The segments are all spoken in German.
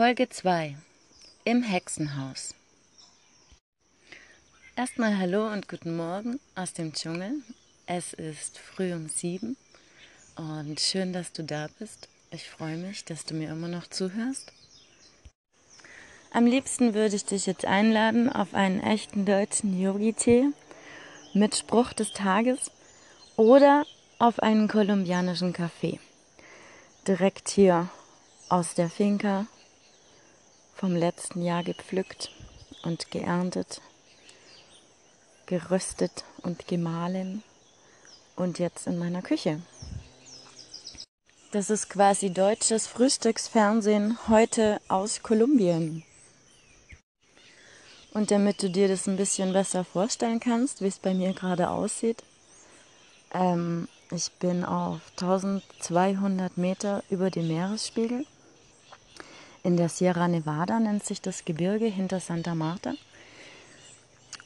Folge 2 Im Hexenhaus. Erstmal Hallo und guten Morgen aus dem Dschungel. Es ist früh um sieben und schön, dass du da bist. Ich freue mich, dass du mir immer noch zuhörst. Am liebsten würde ich dich jetzt einladen auf einen echten deutschen Yogi-Tee mit Spruch des Tages oder auf einen kolumbianischen Kaffee. Direkt hier aus der Finca vom letzten Jahr gepflückt und geerntet, geröstet und gemahlen und jetzt in meiner Küche. Das ist quasi deutsches Frühstücksfernsehen heute aus Kolumbien. Und damit du dir das ein bisschen besser vorstellen kannst, wie es bei mir gerade aussieht, ähm, ich bin auf 1200 Meter über dem Meeresspiegel in der Sierra Nevada nennt sich das Gebirge hinter Santa Marta.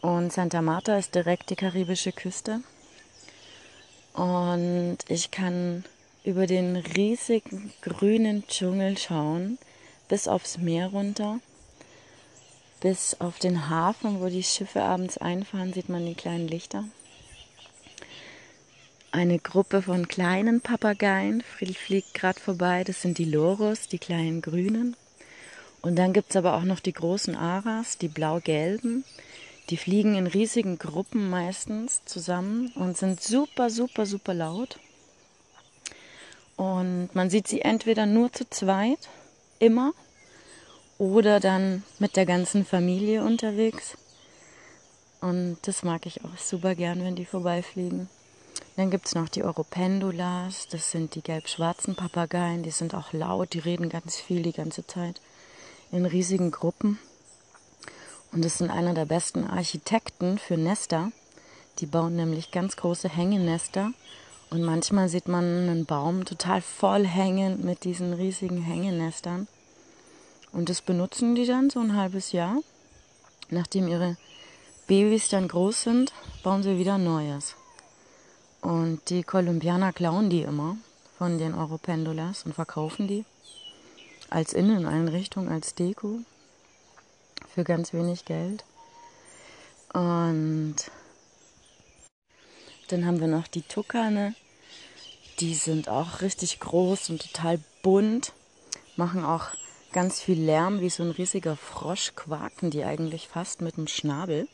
Und Santa Marta ist direkt die karibische Küste. Und ich kann über den riesigen grünen Dschungel schauen, bis aufs Meer runter, bis auf den Hafen, wo die Schiffe abends einfahren, sieht man die kleinen Lichter. Eine Gruppe von kleinen Papageien fliegt gerade vorbei. Das sind die Loros, die kleinen Grünen. Und dann gibt es aber auch noch die großen Aras, die blau-gelben. Die fliegen in riesigen Gruppen meistens zusammen und sind super, super, super laut. Und man sieht sie entweder nur zu zweit, immer, oder dann mit der ganzen Familie unterwegs. Und das mag ich auch super gern, wenn die vorbeifliegen. Dann gibt es noch die Europendulas, das sind die gelb-schwarzen Papageien, die sind auch laut, die reden ganz viel die ganze Zeit in riesigen Gruppen. Und sind einer der besten Architekten für Nester. Die bauen nämlich ganz große Hängenester. Und manchmal sieht man einen Baum total voll hängend mit diesen riesigen Hängenestern. Und das benutzen die dann so ein halbes Jahr. Nachdem ihre Babys dann groß sind, bauen sie wieder Neues. Und die Kolumbianer klauen die immer von den Europendulas und verkaufen die als Inneneinrichtung, als Deko für ganz wenig Geld. Und dann haben wir noch die Tukane. Die sind auch richtig groß und total bunt, machen auch ganz viel Lärm, wie so ein riesiger Frosch quaken die eigentlich fast mit dem Schnabel.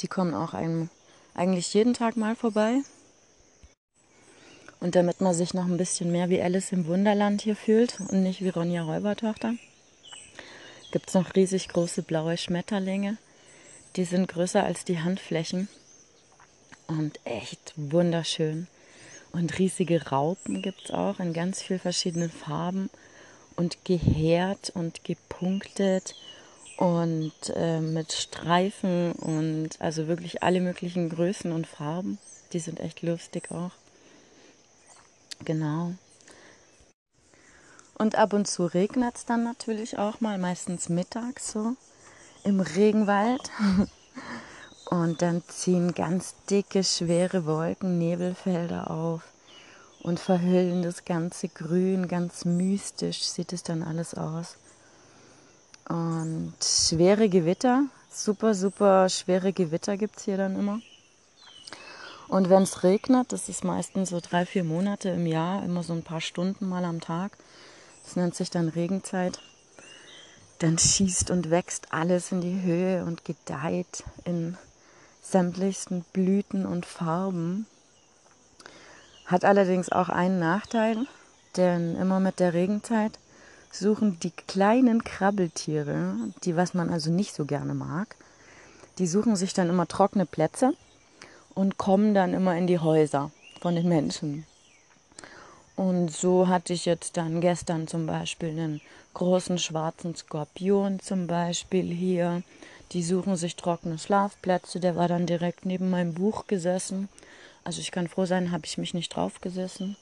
Die kommen auch einem eigentlich jeden Tag mal vorbei. Und damit man sich noch ein bisschen mehr wie Alice im Wunderland hier fühlt und nicht wie Ronja Räubertochter, gibt es noch riesig große blaue Schmetterlinge. Die sind größer als die Handflächen und echt wunderschön. Und riesige Raupen gibt es auch in ganz vielen verschiedenen Farben und gehärt und gepunktet und äh, mit Streifen und also wirklich alle möglichen Größen und Farben. Die sind echt lustig auch. Genau. Und ab und zu regnet es dann natürlich auch mal, meistens mittags so im Regenwald. Und dann ziehen ganz dicke, schwere Wolken Nebelfelder auf und verhüllen das ganze Grün, ganz mystisch sieht es dann alles aus. Und schwere Gewitter, super, super schwere Gewitter gibt es hier dann immer. Und wenn es regnet, das ist meistens so drei, vier Monate im Jahr, immer so ein paar Stunden mal am Tag. Das nennt sich dann Regenzeit. Dann schießt und wächst alles in die Höhe und gedeiht in sämtlichsten Blüten und Farben. Hat allerdings auch einen Nachteil, denn immer mit der Regenzeit suchen die kleinen Krabbeltiere, die was man also nicht so gerne mag, die suchen sich dann immer trockene Plätze und kommen dann immer in die Häuser von den Menschen. Und so hatte ich jetzt dann gestern zum Beispiel einen großen schwarzen Skorpion zum Beispiel hier. Die suchen sich trockene Schlafplätze. Der war dann direkt neben meinem Buch gesessen. Also ich kann froh sein, habe ich mich nicht drauf gesessen.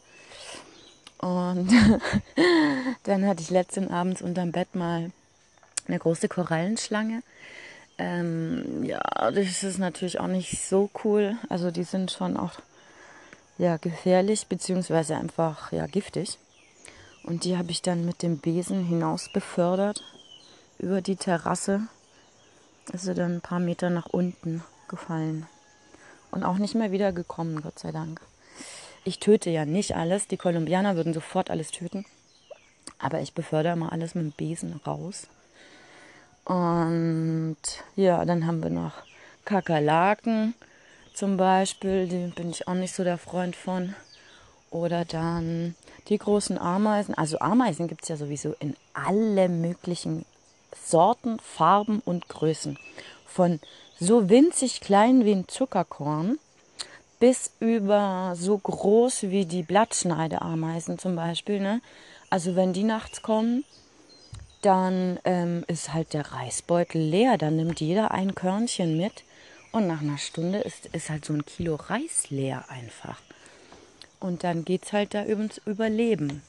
Und dann hatte ich letzten Abends unterm Bett mal eine große Korallenschlange. Ähm, ja, das ist natürlich auch nicht so cool. Also die sind schon auch ja, gefährlich, beziehungsweise einfach ja, giftig. Und die habe ich dann mit dem Besen hinaus befördert über die Terrasse. Ist sie dann ein paar Meter nach unten gefallen. Und auch nicht mehr wiedergekommen, Gott sei Dank. Ich töte ja nicht alles. Die Kolumbianer würden sofort alles töten. Aber ich befördere mal alles mit dem Besen raus. Und ja, dann haben wir noch Kakerlaken zum Beispiel. Die bin ich auch nicht so der Freund von. Oder dann die großen Ameisen. Also Ameisen gibt es ja sowieso in alle möglichen Sorten, Farben und Größen. Von so winzig klein wie ein Zuckerkorn bis über so groß wie die Blattschneideameisen zum Beispiel. Ne? Also wenn die nachts kommen, dann ähm, ist halt der Reisbeutel leer. Dann nimmt jeder ein Körnchen mit und nach einer Stunde ist, ist halt so ein Kilo Reis leer einfach. Und dann geht es halt da ums Überleben.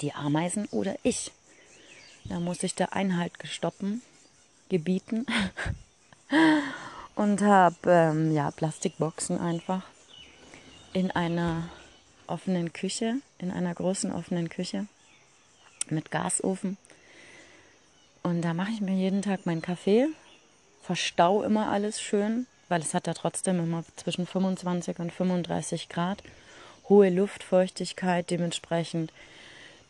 Die Ameisen oder ich. Da muss ich der Einhalt gestoppen, gebieten und habe ähm, ja, Plastikboxen einfach in einer offenen Küche, in einer großen offenen Küche mit Gasofen. Und da mache ich mir jeden Tag meinen Kaffee, verstau immer alles schön, weil es hat da trotzdem immer zwischen 25 und 35 Grad, hohe Luftfeuchtigkeit dementsprechend.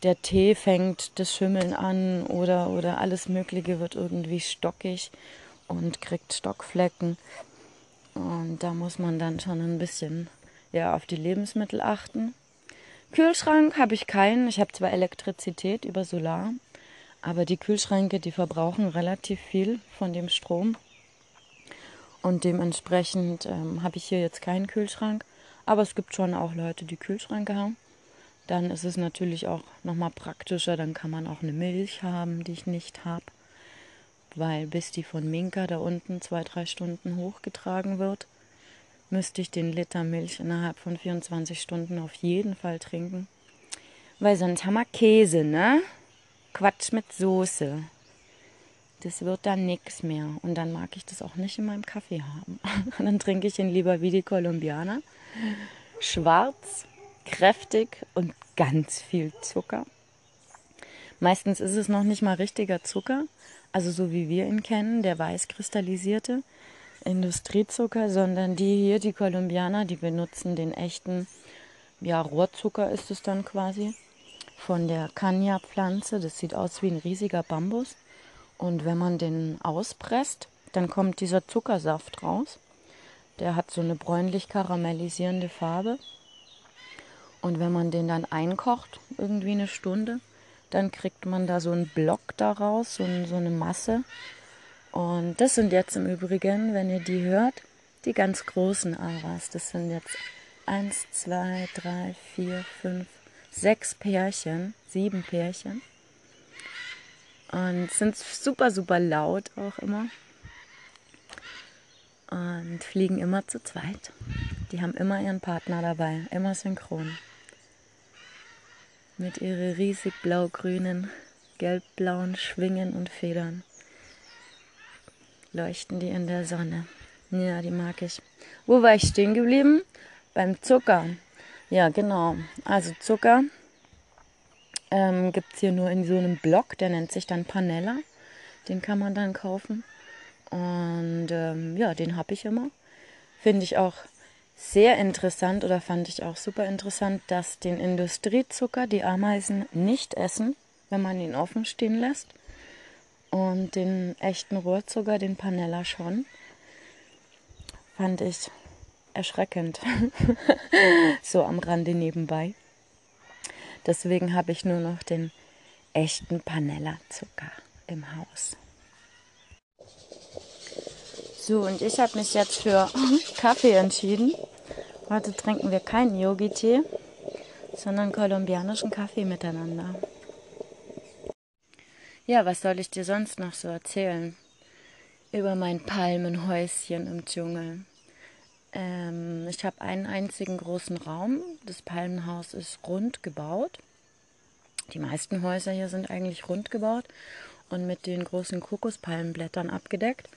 Der Tee fängt das Schimmeln an oder, oder alles Mögliche wird irgendwie stockig und kriegt Stockflecken. Und da muss man dann schon ein bisschen ja, auf die Lebensmittel achten. Kühlschrank habe ich keinen. Ich habe zwar Elektrizität über Solar, aber die Kühlschränke, die verbrauchen relativ viel von dem Strom. Und dementsprechend ähm, habe ich hier jetzt keinen Kühlschrank. Aber es gibt schon auch Leute, die Kühlschränke haben. Dann ist es natürlich auch nochmal praktischer. Dann kann man auch eine Milch haben, die ich nicht habe weil bis die von Minka da unten zwei, drei Stunden hochgetragen wird, müsste ich den Liter Milch innerhalb von 24 Stunden auf jeden Fall trinken. Weil sonst haben wir Käse, ne? Quatsch mit Soße. Das wird dann nichts mehr. Und dann mag ich das auch nicht in meinem Kaffee haben. dann trinke ich ihn lieber wie die Kolumbianer. Schwarz, kräftig und ganz viel Zucker. Meistens ist es noch nicht mal richtiger Zucker, also so wie wir ihn kennen, der weiß kristallisierte Industriezucker, sondern die hier, die Kolumbianer, die benutzen den echten, ja, Rohrzucker ist es dann quasi, von der Kanya-Pflanze. Das sieht aus wie ein riesiger Bambus. Und wenn man den auspresst, dann kommt dieser Zuckersaft raus. Der hat so eine bräunlich karamellisierende Farbe. Und wenn man den dann einkocht, irgendwie eine Stunde, dann kriegt man da so einen Block daraus, so, eine Masse. Und das sind jetzt im Übrigen, wenn ihr die hört, die ganz großen Aras. Das sind jetzt eins, zwei, drei, vier, fünf, sechs Pärchen, sieben Pärchen. Und sind super, super laut auch immer. Und fliegen immer zu zweit. Die haben immer ihren Partner dabei, immer synchron mit ihren riesig blau-grünen, gelb-blauen Schwingen und Federn. Leuchten die in der Sonne. Ja, die mag ich. Wo war ich stehen geblieben? Beim Zucker. Ja, genau. Also Zucker ähm, gibt es hier nur in so einem Block, der nennt sich dann Panella. Den kann man dann kaufen. Und ähm, ja, den habe ich immer. Finde ich auch sehr interessant oder fand ich auch super interessant, dass den Industriezucker die Ameisen nicht essen, wenn man ihn offen stehen lässt. Und den echten Rohrzucker, den Panella schon. Fand ich erschreckend. so am Rande nebenbei. Deswegen habe ich nur noch den echten Panella-Zucker im Haus. So, und ich habe mich jetzt für Kaffee entschieden. Heute trinken wir keinen Yogi-Tee, sondern kolumbianischen Kaffee miteinander. Ja, was soll ich dir sonst noch so erzählen? Über mein Palmenhäuschen im Dschungel. Ähm, ich habe einen einzigen großen Raum. Das Palmenhaus ist rund gebaut. Die meisten Häuser hier sind eigentlich rund gebaut und mit den großen Kokospalmenblättern abgedeckt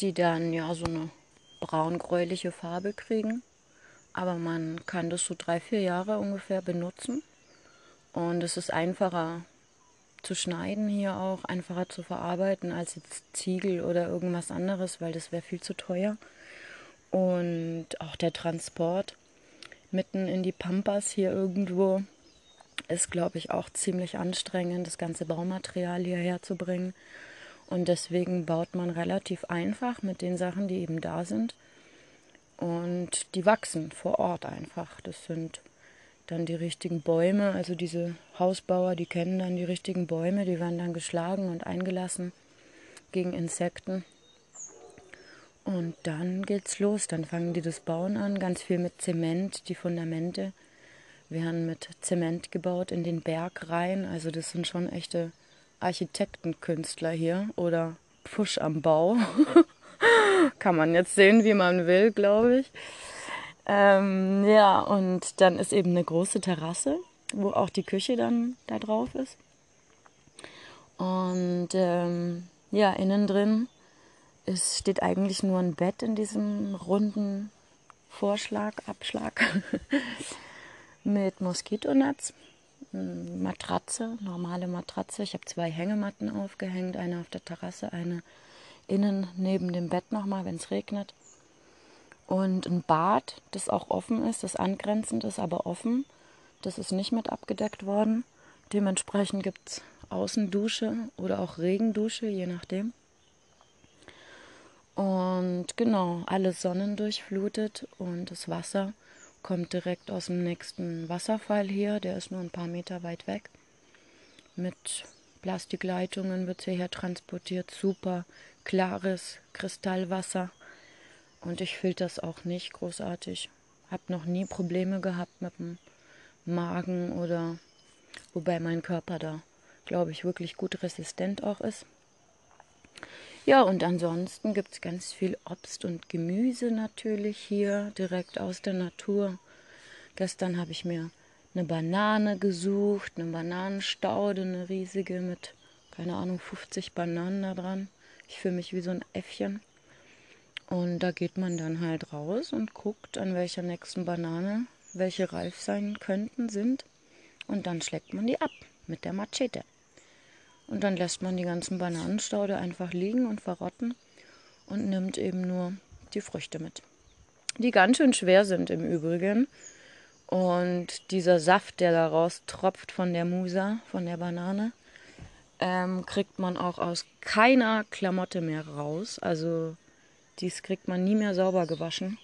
die dann ja so eine braun-gräuliche Farbe kriegen. Aber man kann das so drei, vier Jahre ungefähr benutzen. Und es ist einfacher zu schneiden hier auch, einfacher zu verarbeiten als jetzt Ziegel oder irgendwas anderes, weil das wäre viel zu teuer. Und auch der Transport mitten in die Pampas hier irgendwo ist, glaube ich, auch ziemlich anstrengend, das ganze Baumaterial hierher zu bringen. Und deswegen baut man relativ einfach mit den Sachen, die eben da sind. Und die wachsen vor Ort einfach. Das sind dann die richtigen Bäume. Also diese Hausbauer, die kennen dann die richtigen Bäume, die werden dann geschlagen und eingelassen gegen Insekten. Und dann geht's los. Dann fangen die das Bauen an, ganz viel mit Zement, die Fundamente werden mit Zement gebaut in den Berg rein. Also das sind schon echte Architektenkünstler hier oder Pfusch am Bau. Kann man jetzt sehen, wie man will, glaube ich. Ähm, ja, und dann ist eben eine große Terrasse, wo auch die Küche dann da drauf ist. Und ähm, ja, innen drin ist, steht eigentlich nur ein Bett in diesem runden Vorschlag, Abschlag mit Moskitonetz Matratze, normale Matratze. Ich habe zwei Hängematten aufgehängt, eine auf der Terrasse, eine innen neben dem Bett nochmal, wenn es regnet. Und ein Bad, das auch offen ist, das angrenzend ist, aber offen. Das ist nicht mit abgedeckt worden. Dementsprechend gibt es Außendusche oder auch Regendusche, je nachdem. Und genau, alles sonnendurchflutet und das Wasser kommt direkt aus dem nächsten Wasserfall hier, der ist nur ein paar Meter weit weg. Mit Plastikleitungen wird hierher transportiert. Super klares Kristallwasser. Und ich filter das auch nicht großartig. Hab noch nie Probleme gehabt mit dem Magen oder wobei mein Körper da, glaube ich, wirklich gut resistent auch ist. Ja, und ansonsten gibt es ganz viel Obst und Gemüse natürlich hier, direkt aus der Natur. Gestern habe ich mir eine Banane gesucht, eine Bananenstaude, eine riesige mit, keine Ahnung, 50 Bananen da dran. Ich fühle mich wie so ein Äffchen. Und da geht man dann halt raus und guckt, an welcher nächsten Banane welche reif sein könnten, sind. Und dann schlägt man die ab mit der Machete. Und dann lässt man die ganzen Bananenstaude einfach liegen und verrotten und nimmt eben nur die Früchte mit. Die ganz schön schwer sind im Übrigen. Und dieser Saft, der daraus tropft von der Musa, von der Banane, ähm, kriegt man auch aus keiner Klamotte mehr raus. Also dies kriegt man nie mehr sauber gewaschen.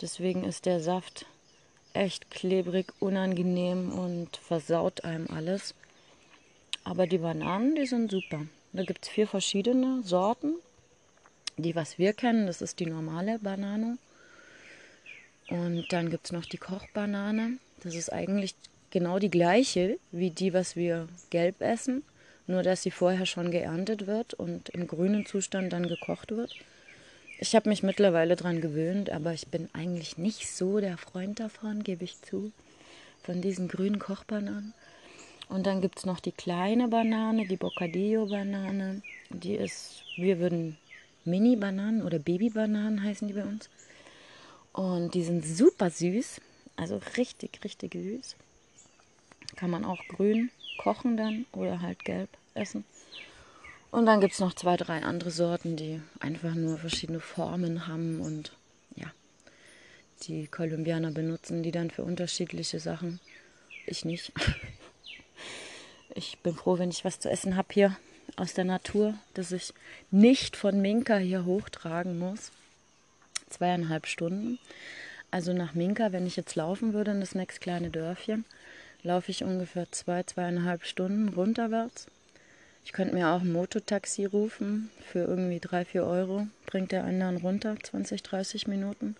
Deswegen ist der Saft echt klebrig, unangenehm und versaut einem alles. Aber die Bananen, die sind super. Da gibt es vier verschiedene Sorten. Die, was wir kennen, das ist die normale Banane. Und dann gibt es noch die Kochbanane. Das ist eigentlich genau die gleiche wie die, was wir gelb essen. Nur, dass sie vorher schon geerntet wird und im grünen Zustand dann gekocht wird. Ich habe mich mittlerweile daran gewöhnt, aber ich bin eigentlich nicht so der Freund davon, gebe ich zu, von diesen grünen Kochbananen. Und dann gibt es noch die kleine Banane, die Bocadillo-Banane. Die ist, wir würden Mini-Bananen oder Baby-Bananen heißen die bei uns. Und die sind super süß, also richtig, richtig süß. Kann man auch grün kochen dann oder halt gelb essen. Und dann gibt es noch zwei, drei andere Sorten, die einfach nur verschiedene Formen haben und ja, die Kolumbianer benutzen die dann für unterschiedliche Sachen. Ich nicht. Ich bin froh, wenn ich was zu essen habe hier aus der Natur, dass ich nicht von Minka hier hochtragen muss. Zweieinhalb Stunden. Also nach Minka, wenn ich jetzt laufen würde in das nächste kleine Dörfchen, laufe ich ungefähr zwei, zweieinhalb Stunden runterwärts. Ich könnte mir auch ein Mototaxi rufen für irgendwie drei, vier Euro. Bringt der einen dann runter, 20, 30 Minuten.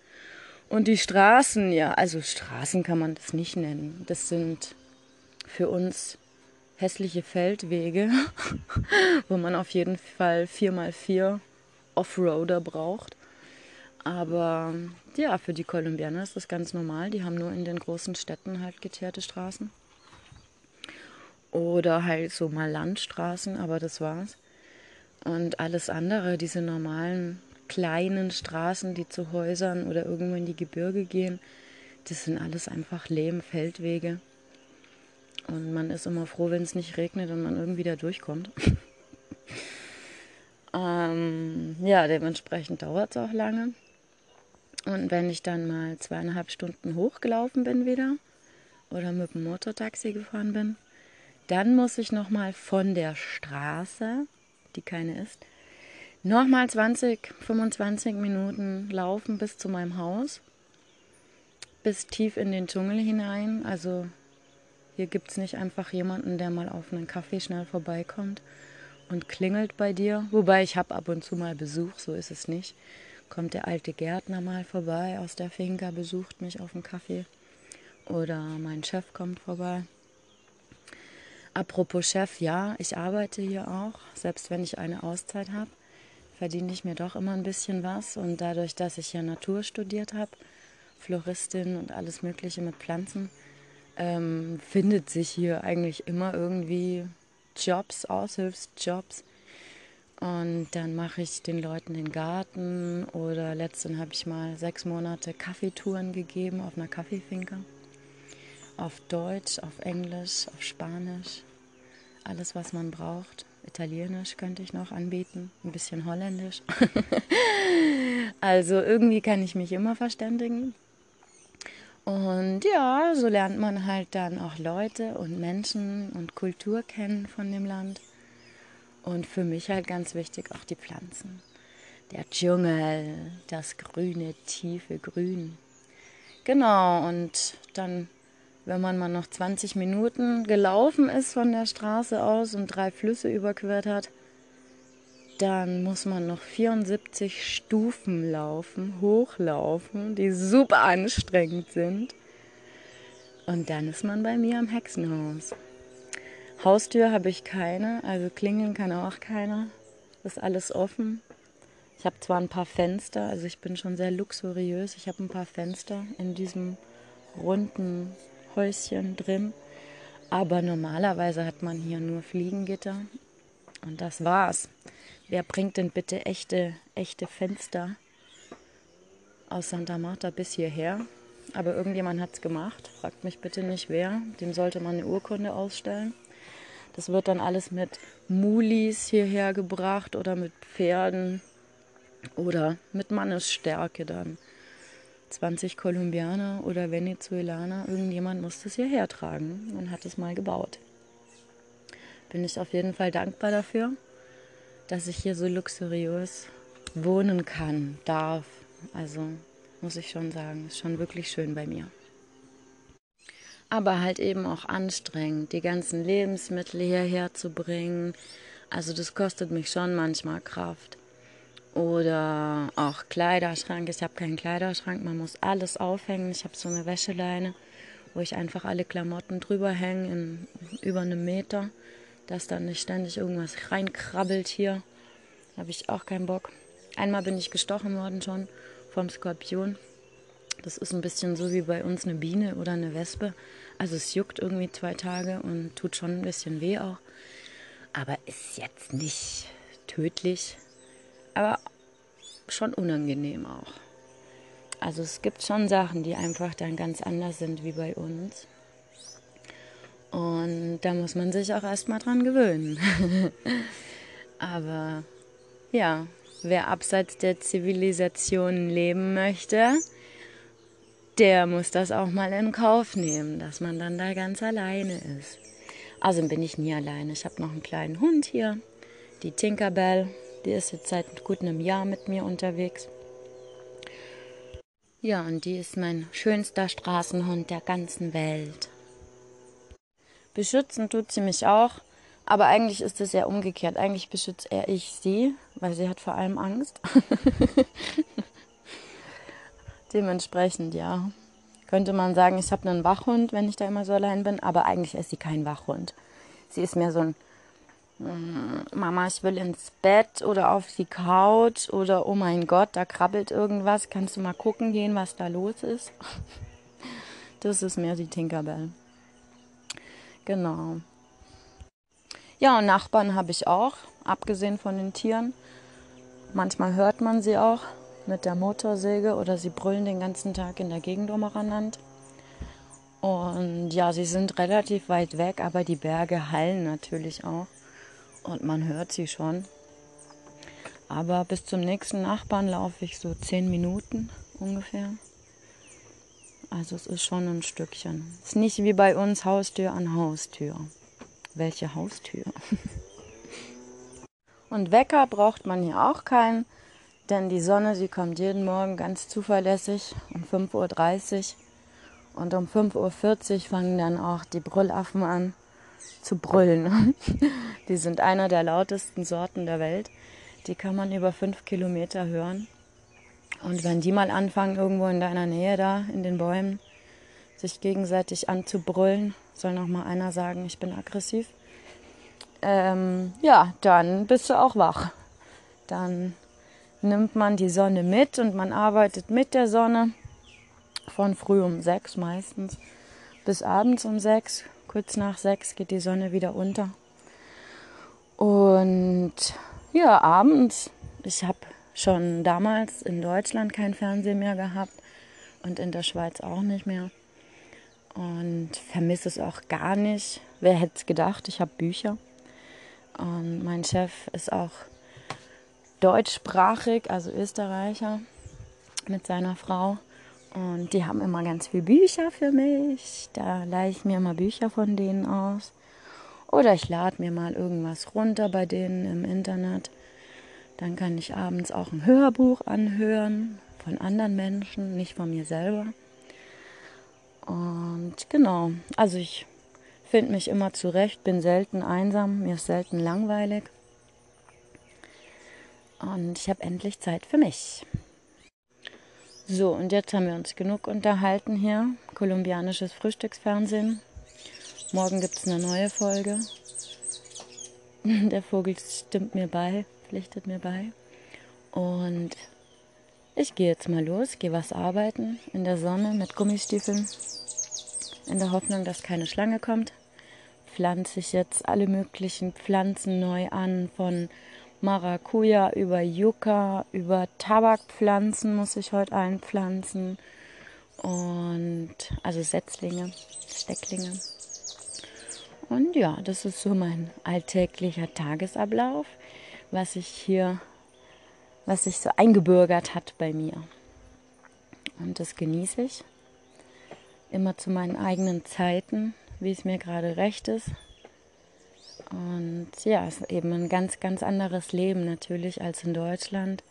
Und die Straßen, ja, also Straßen kann man das nicht nennen. Das sind für uns hässliche Feldwege, wo man auf jeden Fall 4x4 Offroader braucht. Aber ja, für die Kolumbianer ist das ganz normal. Die haben nur in den großen Städten halt geteerte Straßen. Oder halt so mal Landstraßen, aber das war's. Und alles andere, diese normalen kleinen Straßen, die zu Häusern oder irgendwo in die Gebirge gehen, das sind alles einfach Lehmfeldwege. Und man ist immer froh, wenn es nicht regnet und man irgendwie da durchkommt. ähm, ja, dementsprechend dauert es auch lange. Und wenn ich dann mal zweieinhalb Stunden hochgelaufen bin wieder oder mit dem Motortaxi gefahren bin, dann muss ich nochmal von der Straße, die keine ist, nochmal 20, 25 Minuten laufen bis zu meinem Haus, bis tief in den Dschungel hinein. Also hier gibt es nicht einfach jemanden, der mal auf einen Kaffee schnell vorbeikommt und klingelt bei dir. Wobei ich habe ab und zu mal Besuch, so ist es nicht. Kommt der alte Gärtner mal vorbei aus der Finca, besucht mich auf dem Kaffee. Oder mein Chef kommt vorbei. Apropos Chef, ja, ich arbeite hier auch. Selbst wenn ich eine Auszeit habe, verdiene ich mir doch immer ein bisschen was. Und dadurch, dass ich ja Natur studiert habe, Floristin und alles Mögliche mit Pflanzen, ähm, findet sich hier eigentlich immer irgendwie Jobs, Aushilfsjobs. Und dann mache ich den Leuten den Garten oder letztens habe ich mal sechs Monate Kaffeetouren gegeben auf einer Kaffeefinke auf Deutsch, auf Englisch, auf Spanisch. Alles, was man braucht. Italienisch könnte ich noch anbieten, ein bisschen Holländisch. also irgendwie kann ich mich immer verständigen. Und ja, so lernt man halt dann auch Leute und Menschen und Kultur kennen von dem Land. Und für mich halt ganz wichtig auch die Pflanzen. Der Dschungel, das grüne, tiefe Grün. Genau, und dann wenn man mal noch 20 Minuten gelaufen ist von der Straße aus und drei Flüsse überquert hat, dann muss man noch 74 Stufen laufen, hochlaufen, die super anstrengend sind. Und dann ist man bei mir am Hexenhaus. Haustür habe ich keine, also klingeln kann auch keiner. Ist alles offen. Ich habe zwar ein paar Fenster, also ich bin schon sehr luxuriös. Ich habe ein paar Fenster in diesem runden Häuschen drin. Aber normalerweise hat man hier nur Fliegengitter. Und das war's. Wer bringt denn bitte echte, echte Fenster aus Santa Marta bis hierher? Aber irgendjemand hat es gemacht. Fragt mich bitte nicht wer. Dem sollte man eine Urkunde ausstellen. Das wird dann alles mit Mulis hierher gebracht oder mit Pferden oder mit Mannesstärke dann. 20 Kolumbianer oder Venezuelaner, irgendjemand muss das hierher tragen und hat es mal gebaut. Bin ich auf jeden Fall dankbar dafür, dass ich hier so luxuriös wohnen kann, darf. Also muss ich schon sagen, ist schon wirklich schön bei mir. Aber halt eben auch anstrengend, die ganzen Lebensmittel hierher zu bringen. Also das kostet mich schon manchmal Kraft. Oder auch Kleiderschrank. Ich habe keinen Kleiderschrank, man muss alles aufhängen. Ich habe so eine Wäscheleine, wo ich einfach alle Klamotten drüber hänge, über einem Meter, dass dann nicht ständig irgendwas reinkrabbelt hier. Habe ich auch keinen Bock. Einmal bin ich gestochen worden schon vom Skorpion. Das ist ein bisschen so wie bei uns eine Biene oder eine Wespe. Also es juckt irgendwie zwei Tage und tut schon ein bisschen weh auch. Aber ist jetzt nicht tödlich aber schon unangenehm auch. Also es gibt schon Sachen, die einfach dann ganz anders sind wie bei uns. Und da muss man sich auch erstmal dran gewöhnen. Aber ja, wer abseits der Zivilisation leben möchte, der muss das auch mal in Kauf nehmen, dass man dann da ganz alleine ist. Also bin ich nie alleine. Ich habe noch einen kleinen Hund hier, die Tinkerbell. Die ist jetzt seit gut einem Jahr mit mir unterwegs. Ja, und die ist mein schönster Straßenhund der ganzen Welt. Beschützen tut sie mich auch, aber eigentlich ist es ja umgekehrt. Eigentlich beschütze eher ich sie, weil sie hat vor allem Angst. Dementsprechend, ja. Könnte man sagen, ich habe einen Wachhund, wenn ich da immer so allein bin, aber eigentlich ist sie kein Wachhund. Sie ist mehr so ein hm, Mama, ich will ins Bett oder auf die Couch oder oh mein Gott, da krabbelt irgendwas. Kannst du mal gucken gehen, was da los ist? Das ist mehr die Tinkerbell. Genau. Ja, und Nachbarn habe ich auch, abgesehen von den Tieren. Manchmal hört man sie auch mit der Motorsäge oder sie brüllen den ganzen Tag in der Gegend umeinander. Und ja, sie sind relativ weit weg, aber die Berge hallen natürlich auch. Und man hört sie schon. Aber bis zum nächsten Nachbarn laufe ich so zehn Minuten ungefähr. Also es ist schon ein Stückchen. Es ist nicht wie bei uns Haustür an Haustür. Welche Haustür? Und Wecker braucht man hier auch keinen, denn die Sonne, sie kommt jeden Morgen ganz zuverlässig um 5.30 Uhr und um 5.40 Uhr fangen dann auch die Brüllaffen an zu brüllen. Die sind einer der lautesten Sorten der Welt. Die kann man über fünf Kilometer hören. Und wenn die mal anfangen, irgendwo in deiner Nähe da, in den Bäumen, sich gegenseitig anzubrüllen, soll noch mal einer sagen, ich bin aggressiv, ähm, ja, dann bist du auch wach. Dann nimmt man die Sonne mit und man arbeitet mit der Sonne von früh um sechs meistens bis abends um sechs. Kurz nach sechs geht die Sonne wieder unter. Und ja, abends, ich habe schon damals in Deutschland kein Fernsehen mehr gehabt und in der Schweiz auch nicht mehr. Und vermisse es auch gar nicht. Wer hätte es gedacht, ich habe Bücher. Und mein Chef ist auch deutschsprachig, also Österreicher, mit seiner Frau. Und die haben immer ganz viele Bücher für mich. Da leihe ich mir immer Bücher von denen aus. Oder ich lade mir mal irgendwas runter bei denen im Internet. Dann kann ich abends auch ein Hörbuch anhören von anderen Menschen, nicht von mir selber. Und genau, also ich finde mich immer zurecht, bin selten einsam, mir ist selten langweilig. Und ich habe endlich Zeit für mich. So, und jetzt haben wir uns genug unterhalten hier. Kolumbianisches Frühstücksfernsehen. Morgen gibt es eine neue Folge. Der Vogel stimmt mir bei, pflichtet mir bei. Und ich gehe jetzt mal los, gehe was arbeiten in der Sonne mit Gummistiefeln. In der Hoffnung, dass keine Schlange kommt. Pflanze ich jetzt alle möglichen Pflanzen neu an, von Maracuja, über Yucca, über Tabakpflanzen muss ich heute einpflanzen. Und also Setzlinge, Stecklinge. Und ja, das ist so mein alltäglicher Tagesablauf, was sich hier, was sich so eingebürgert hat bei mir. Und das genieße ich. Immer zu meinen eigenen Zeiten, wie es mir gerade recht ist. Und ja, es ist eben ein ganz, ganz anderes Leben natürlich als in Deutschland.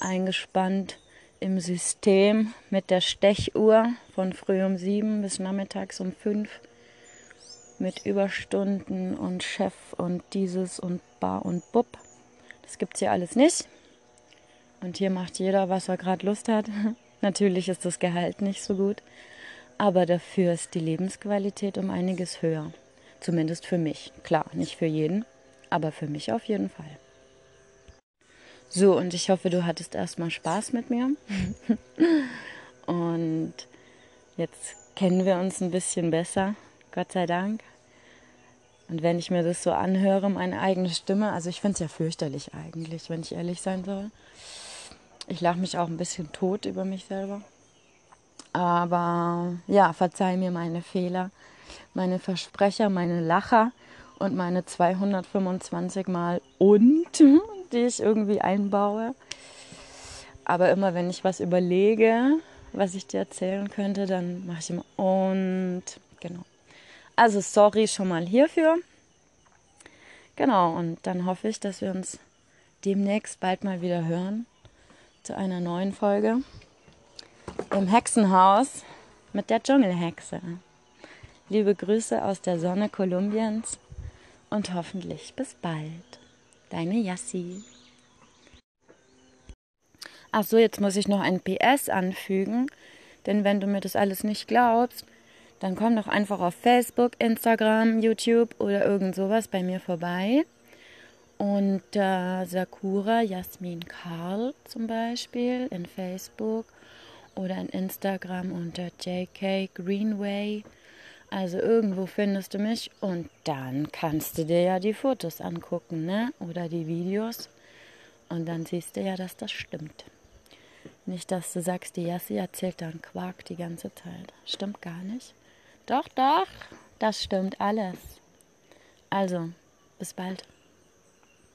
Eingespannt im System mit der Stechuhr von früh um sieben bis nachmittags um fünf mit Überstunden und Chef und dieses und Bar und Bub. Das gibt es hier alles nicht. Und hier macht jeder, was er gerade Lust hat. Natürlich ist das Gehalt nicht so gut, aber dafür ist die Lebensqualität um einiges höher. Zumindest für mich. Klar, nicht für jeden, aber für mich auf jeden Fall. So, und ich hoffe, du hattest erstmal Spaß mit mir. und jetzt kennen wir uns ein bisschen besser, Gott sei Dank. Und wenn ich mir das so anhöre, meine eigene Stimme, also ich finde es ja fürchterlich eigentlich, wenn ich ehrlich sein soll. Ich lache mich auch ein bisschen tot über mich selber. Aber ja, verzeih mir meine Fehler meine Versprecher, meine Lacher und meine 225 Mal und, die ich irgendwie einbaue. Aber immer wenn ich was überlege, was ich dir erzählen könnte, dann mache ich immer und. Genau. Also sorry schon mal hierfür. Genau, und dann hoffe ich, dass wir uns demnächst bald mal wieder hören zu einer neuen Folge im Hexenhaus mit der Dschungelhexe. Liebe Grüße aus der Sonne Kolumbiens und hoffentlich bis bald. Deine Yassi. Ach so, jetzt muss ich noch ein PS anfügen, denn wenn du mir das alles nicht glaubst, dann komm doch einfach auf Facebook, Instagram, YouTube oder irgend sowas bei mir vorbei. Und äh, Sakura Jasmin Karl zum Beispiel in Facebook oder in Instagram unter JK Greenway also irgendwo findest du mich und dann kannst du dir ja die Fotos angucken, ne? Oder die Videos. Und dann siehst du ja, dass das stimmt. Nicht, dass du sagst, die Jassi erzählt dann Quark die ganze Zeit. Stimmt gar nicht. Doch, doch, das stimmt alles. Also, bis bald.